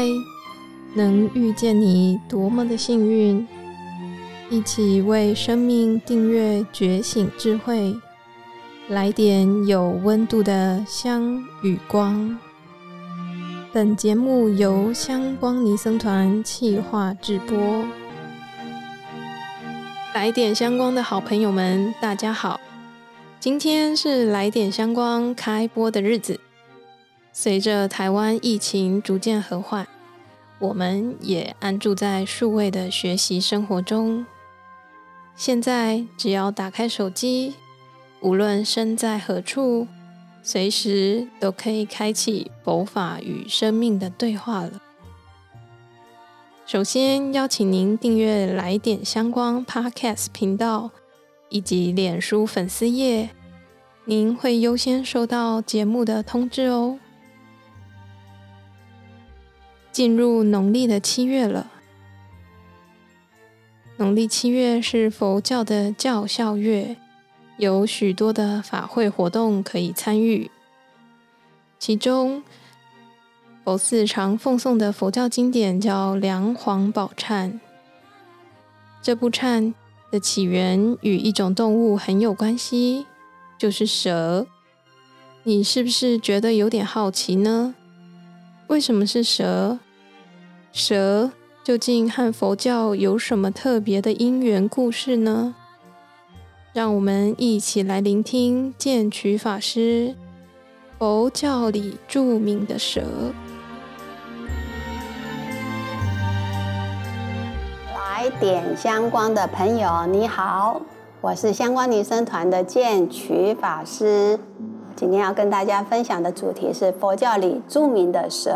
嗨，能遇见你多么的幸运！一起为生命订阅觉醒智慧，来点有温度的香与光。本节目由香光尼僧团企划制播。来点香光的好朋友们，大家好！今天是来点香光开播的日子。随着台湾疫情逐渐和缓，我们也安住在数位的学习生活中。现在只要打开手机，无论身在何处，随时都可以开启佛法与生命的对话了。首先邀请您订阅“来点相关 ”Podcast 频道以及脸书粉丝页，您会优先收到节目的通知哦。进入农历的七月了。农历七月是佛教的教孝月，有许多的法会活动可以参与。其中，佛寺常奉诵的佛教经典叫《梁皇宝忏》。这部忏的起源与一种动物很有关系，就是蛇。你是不是觉得有点好奇呢？为什么是蛇？蛇究竟和佛教有什么特别的因缘故事呢？让我们一起来聆听剑曲法师佛教里著名的蛇。来点香光的朋友，你好，我是香光女生团的剑曲法师。今天要跟大家分享的主题是佛教里著名的蛇。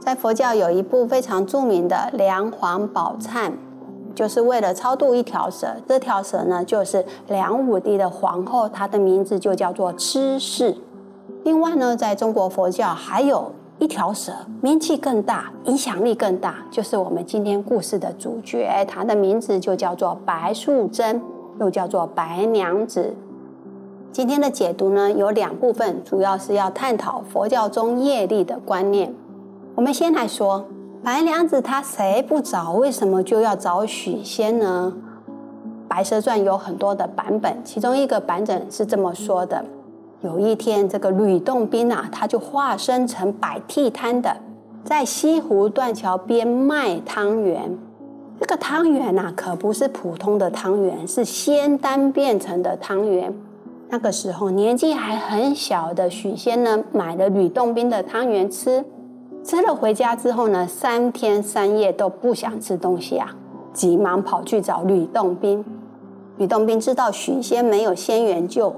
在佛教有一部非常著名的《梁皇宝忏》，就是为了超度一条蛇。这条蛇呢，就是梁武帝的皇后，她的名字就叫做痴氏。另外呢，在中国佛教还有一条蛇，名气更大，影响力更大，就是我们今天故事的主角，她的名字就叫做白素贞，又叫做白娘子。今天的解读呢有两部分，主要是要探讨佛教中业力的观念。我们先来说白娘子，她谁不找？为什么就要找许仙呢？《白蛇传》有很多的版本，其中一个版本是这么说的：有一天，这个吕洞宾啊，他就化身成摆地摊的，在西湖断桥边卖汤圆。这个汤圆呐，可不是普通的汤圆，是仙丹变成的汤圆。那个时候年纪还很小的许仙呢，买了吕洞宾的汤圆吃，吃了回家之后呢，三天三夜都不想吃东西啊，急忙跑去找吕洞宾。吕洞宾知道许仙没有仙缘，就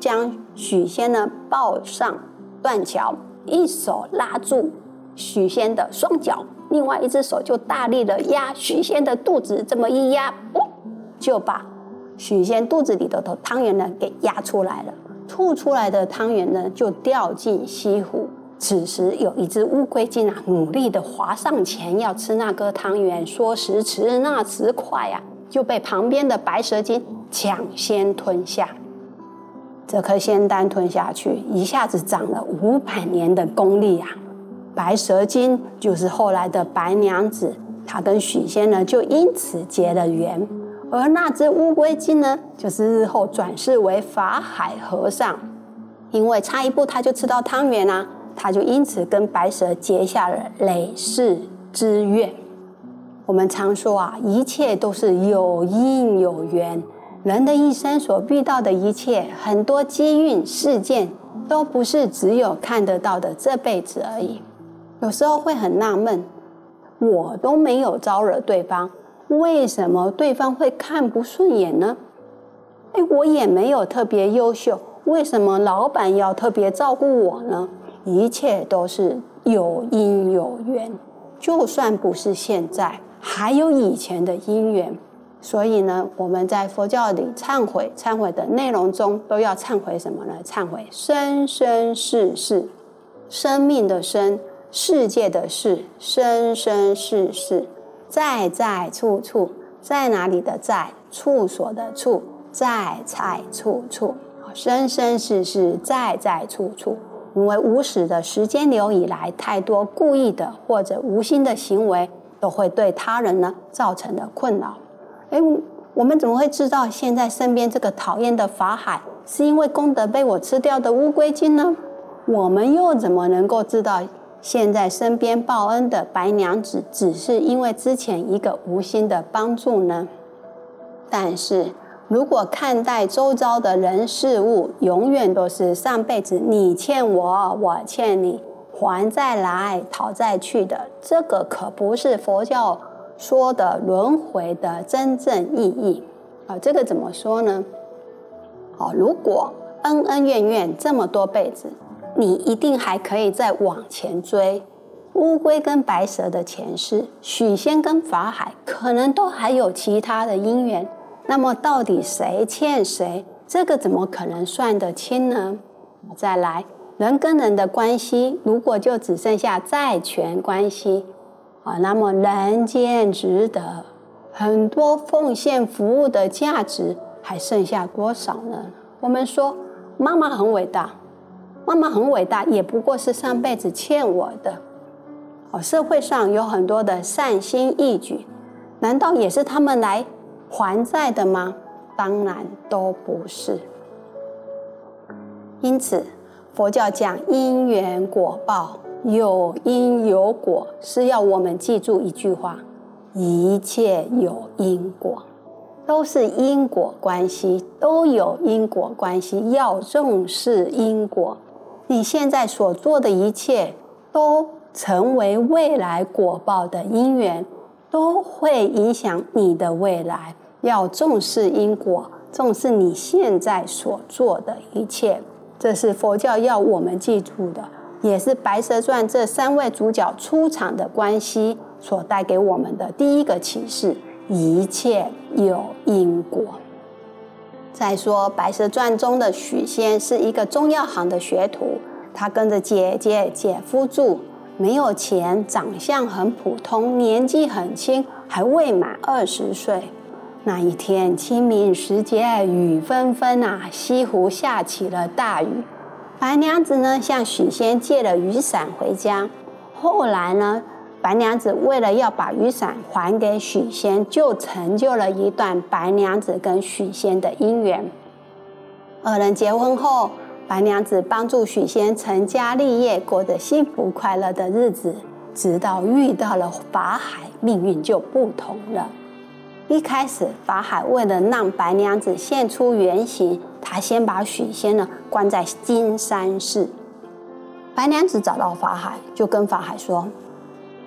将许仙呢抱上断桥，一手拉住许仙的双脚，另外一只手就大力的压许仙的肚子，这么一压，就把。许仙肚子里的汤圆呢，给压出来了，吐出来的汤圆呢，就掉进西湖。此时有一只乌龟精啊，努力的滑上前要吃那颗汤圆，说时迟那时快呀，就被旁边的白蛇精抢先吞下。这颗仙丹吞下去，一下子长了五百年的功力啊！白蛇精就是后来的白娘子，她跟许仙呢，就因此结了缘。而那只乌龟精呢，就是日后转世为法海和尚，因为差一步他就吃到汤圆啦，他就因此跟白蛇结下了累世之怨。我们常说啊，一切都是有因有缘，人的一生所遇到的一切，很多机运事件，都不是只有看得到的这辈子而已。有时候会很纳闷，我都没有招惹对方。为什么对方会看不顺眼呢？哎，我也没有特别优秀，为什么老板要特别照顾我呢？一切都是有因有缘，就算不是现在，还有以前的因缘。所以呢，我们在佛教里忏悔，忏悔的内容中都要忏悔什么呢？忏悔生生世世，生命的生，世界的世，生生世世。在在处处，在哪里的在？处所的处，在在处处，生生世世，在在处处。因为无始的时间流以来，太多故意的或者无心的行为，都会对他人呢造成的困扰。哎，我们怎么会知道现在身边这个讨厌的法海，是因为功德被我吃掉的乌龟精呢？我们又怎么能够知道现在身边报恩的白娘子，只是因为之前一个无心的帮助呢？但是。如果看待周遭的人事物，永远都是上辈子你欠我，我欠你，还再来，讨再去的，这个可不是佛教说的轮回的真正意义啊！这个怎么说呢？好，如果恩恩怨怨这么多辈子，你一定还可以再往前追。乌龟跟白蛇的前世，许仙跟法海可能都还有其他的因缘。那么到底谁欠谁？这个怎么可能算得清呢？再来，人跟人的关系，如果就只剩下债权关系，啊，那么人间值得很多奉献服务的价值还剩下多少呢？我们说妈妈很伟大，妈妈很伟大，也不过是上辈子欠我的。哦，社会上有很多的善心义举，难道也是他们来？还债的吗？当然都不是。因此，佛教讲因缘果报，有因有果，是要我们记住一句话：一切有因果，都是因果关系，都有因果关系，要重视因果。你现在所做的一切，都成为未来果报的因缘。都会影响你的未来。要重视因果，重视你现在所做的一切，这是佛教要我们记住的，也是《白蛇传》这三位主角出场的关系所带给我们的第一个启示：一切有因果。再说，《白蛇传》中的许仙是一个中药行的学徒，他跟着姐姐、姐夫住。没有钱，长相很普通，年纪很轻，还未满二十岁。那一天清明时节，雨纷纷啊，西湖下起了大雨。白娘子呢，向许仙借了雨伞回家。后来呢，白娘子为了要把雨伞还给许仙，就成就了一段白娘子跟许仙的姻缘。二人结婚后。白娘子帮助许仙成家立业，过着幸福快乐的日子。直到遇到了法海，命运就不同了。一开始，法海为了让白娘子现出原形，他先把许仙呢关在金山寺。白娘子找到法海，就跟法海说：“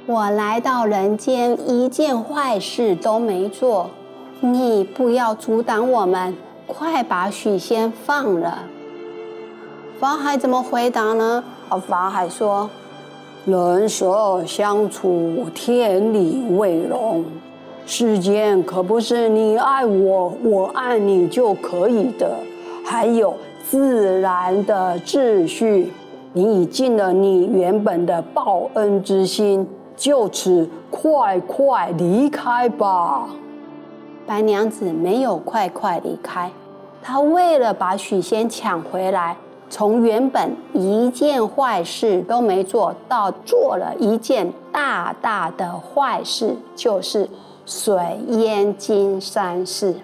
我来到人间，一件坏事都没做，你不要阻挡我们，快把许仙放了。”法海怎么回答呢？啊，法海说：“人蛇相处，天理未容。世间可不是你爱我，我爱你就可以的。还有自然的秩序。你已尽了你原本的报恩之心，就此快快离开吧。”白娘子没有快快离开，她为了把许仙抢回来。从原本一件坏事都没做到做了一件大大的坏事，就是水淹金山寺，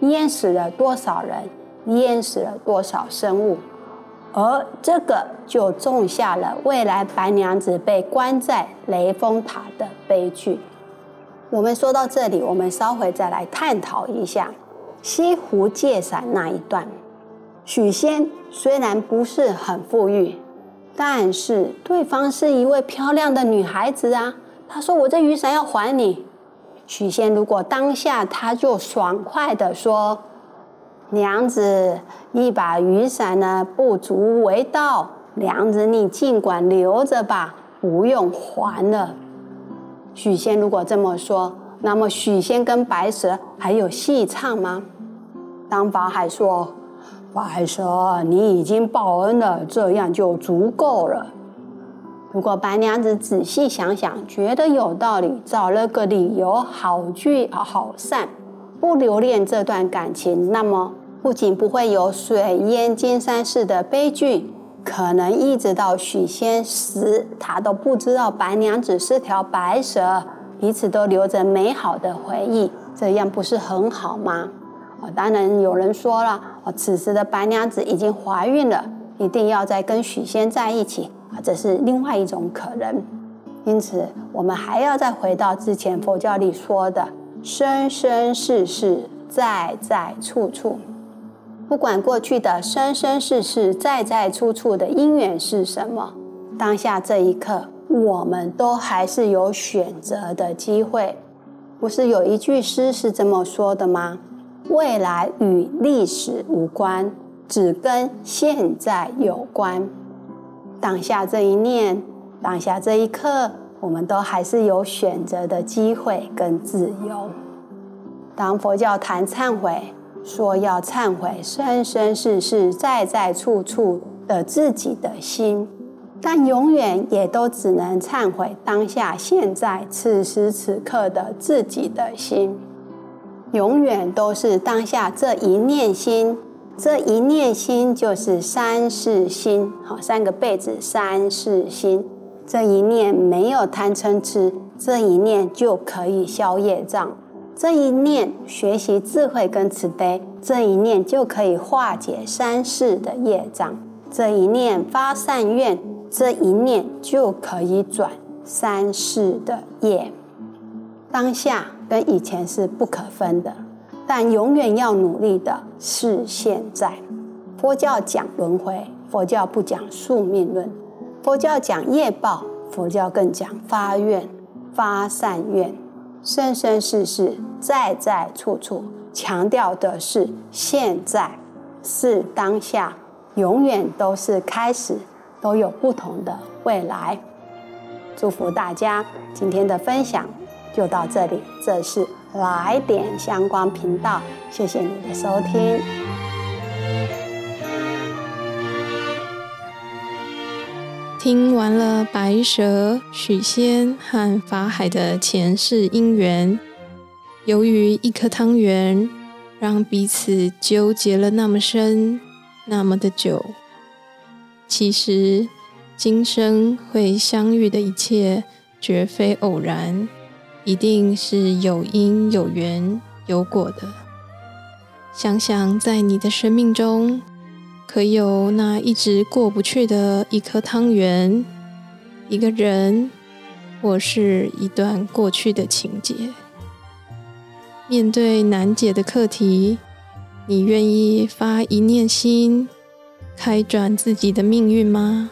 淹死了多少人，淹死了多少生物，而这个就种下了未来白娘子被关在雷峰塔的悲剧。我们说到这里，我们稍回再来探讨一下西湖借伞那一段。许仙虽然不是很富裕，但是对方是一位漂亮的女孩子啊。他说：“我这雨伞要还你。”许仙如果当下他就爽快的说：“娘子，一把雨伞呢不足为道，娘子你尽管留着吧，不用还了。”许仙如果这么说，那么许仙跟白蛇还有戏唱吗？当法海说。白蛇，你已经报恩了，这样就足够了。如果白娘子仔细想想，觉得有道理，找了个理由，好聚好散，不留恋这段感情，那么不仅不会有水淹金山寺的悲剧，可能一直到许仙死，他都不知道白娘子是条白蛇，彼此都留着美好的回忆，这样不是很好吗？哦，当然有人说了，哦，此时的白娘子已经怀孕了，一定要再跟许仙在一起啊，这是另外一种可能。因此，我们还要再回到之前佛教里说的“生生世世，在在处处”。不管过去的生生世世、在在处处的因缘是什么，当下这一刻，我们都还是有选择的机会。不是有一句诗是这么说的吗？未来与历史无关，只跟现在有关。当下这一念，当下这一刻，我们都还是有选择的机会跟自由。当佛教谈忏悔。说要忏悔生生世世在在处处的自己的心，但永远也都只能忏悔当下现在此时此刻的自己的心，永远都是当下这一念心，这一念心就是三世心，好三个被子三世心，这一念没有贪嗔痴，这一念就可以消业障。这一念学习智慧跟慈悲，这一念就可以化解三世的业障；这一念发善愿，这一念就可以转三世的业。当下跟以前是不可分的，但永远要努力的是现在。佛教讲轮回，佛教不讲宿命论；佛教讲业报，佛教更讲发愿、发善愿。生生世世，在在处处，强调的是现在，是当下，永远都是开始，都有不同的未来。祝福大家，今天的分享就到这里。这是来点相关频道，谢谢你的收听。听完了白蛇、许仙和法海的前世姻缘，由于一颗汤圆，让彼此纠结了那么深、那么的久。其实，今生会相遇的一切，绝非偶然，一定是有因有缘有果的。想想在你的生命中。可有那一直过不去的一颗汤圆，一个人，或是一段过去的情节？面对难解的课题，你愿意发一念心，开转自己的命运吗？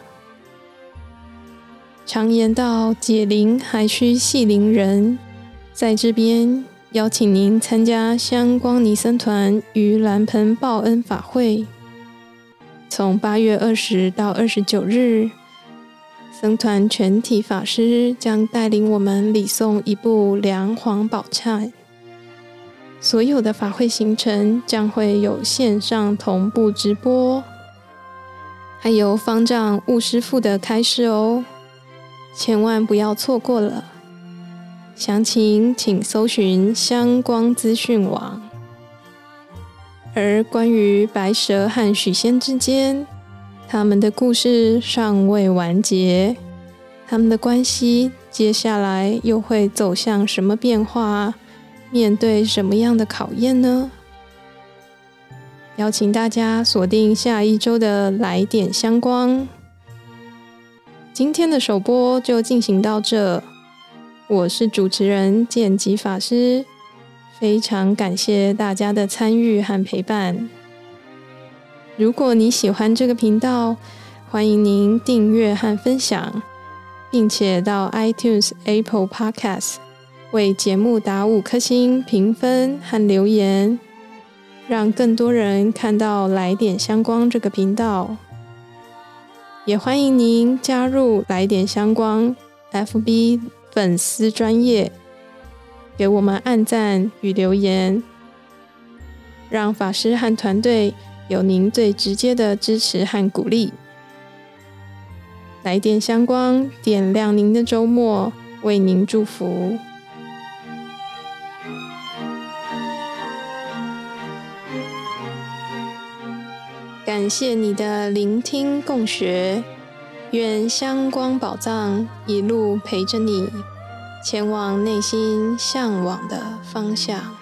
常言道：“解铃还需系铃人。”在这边邀请您参加香光尼僧团与蓝盆报恩法会。从八月二十到二十九日，僧团全体法师将带领我们礼诵一部《梁皇宝忏》。所有的法会行程将会有线上同步直播，还有方丈悟师傅的开示哦，千万不要错过了。详情请搜寻香光资讯网。而关于白蛇和许仙之间，他们的故事尚未完结，他们的关系接下来又会走向什么变化？面对什么样的考验呢？邀请大家锁定下一周的来点相关。今天的首播就进行到这，我是主持人剑吉法师。非常感谢大家的参与和陪伴。如果你喜欢这个频道，欢迎您订阅和分享，并且到 iTunes、Apple Podcast 为节目打五颗星评分和留言，让更多人看到来点香光这个频道。也欢迎您加入来点香光 FB 粉丝专业。给我们按赞与留言，让法师和团队有您最直接的支持和鼓励。来电香光，点亮您的周末，为您祝福。感谢你的聆听共学，愿香光宝藏一路陪着你，前往内心向往的方向。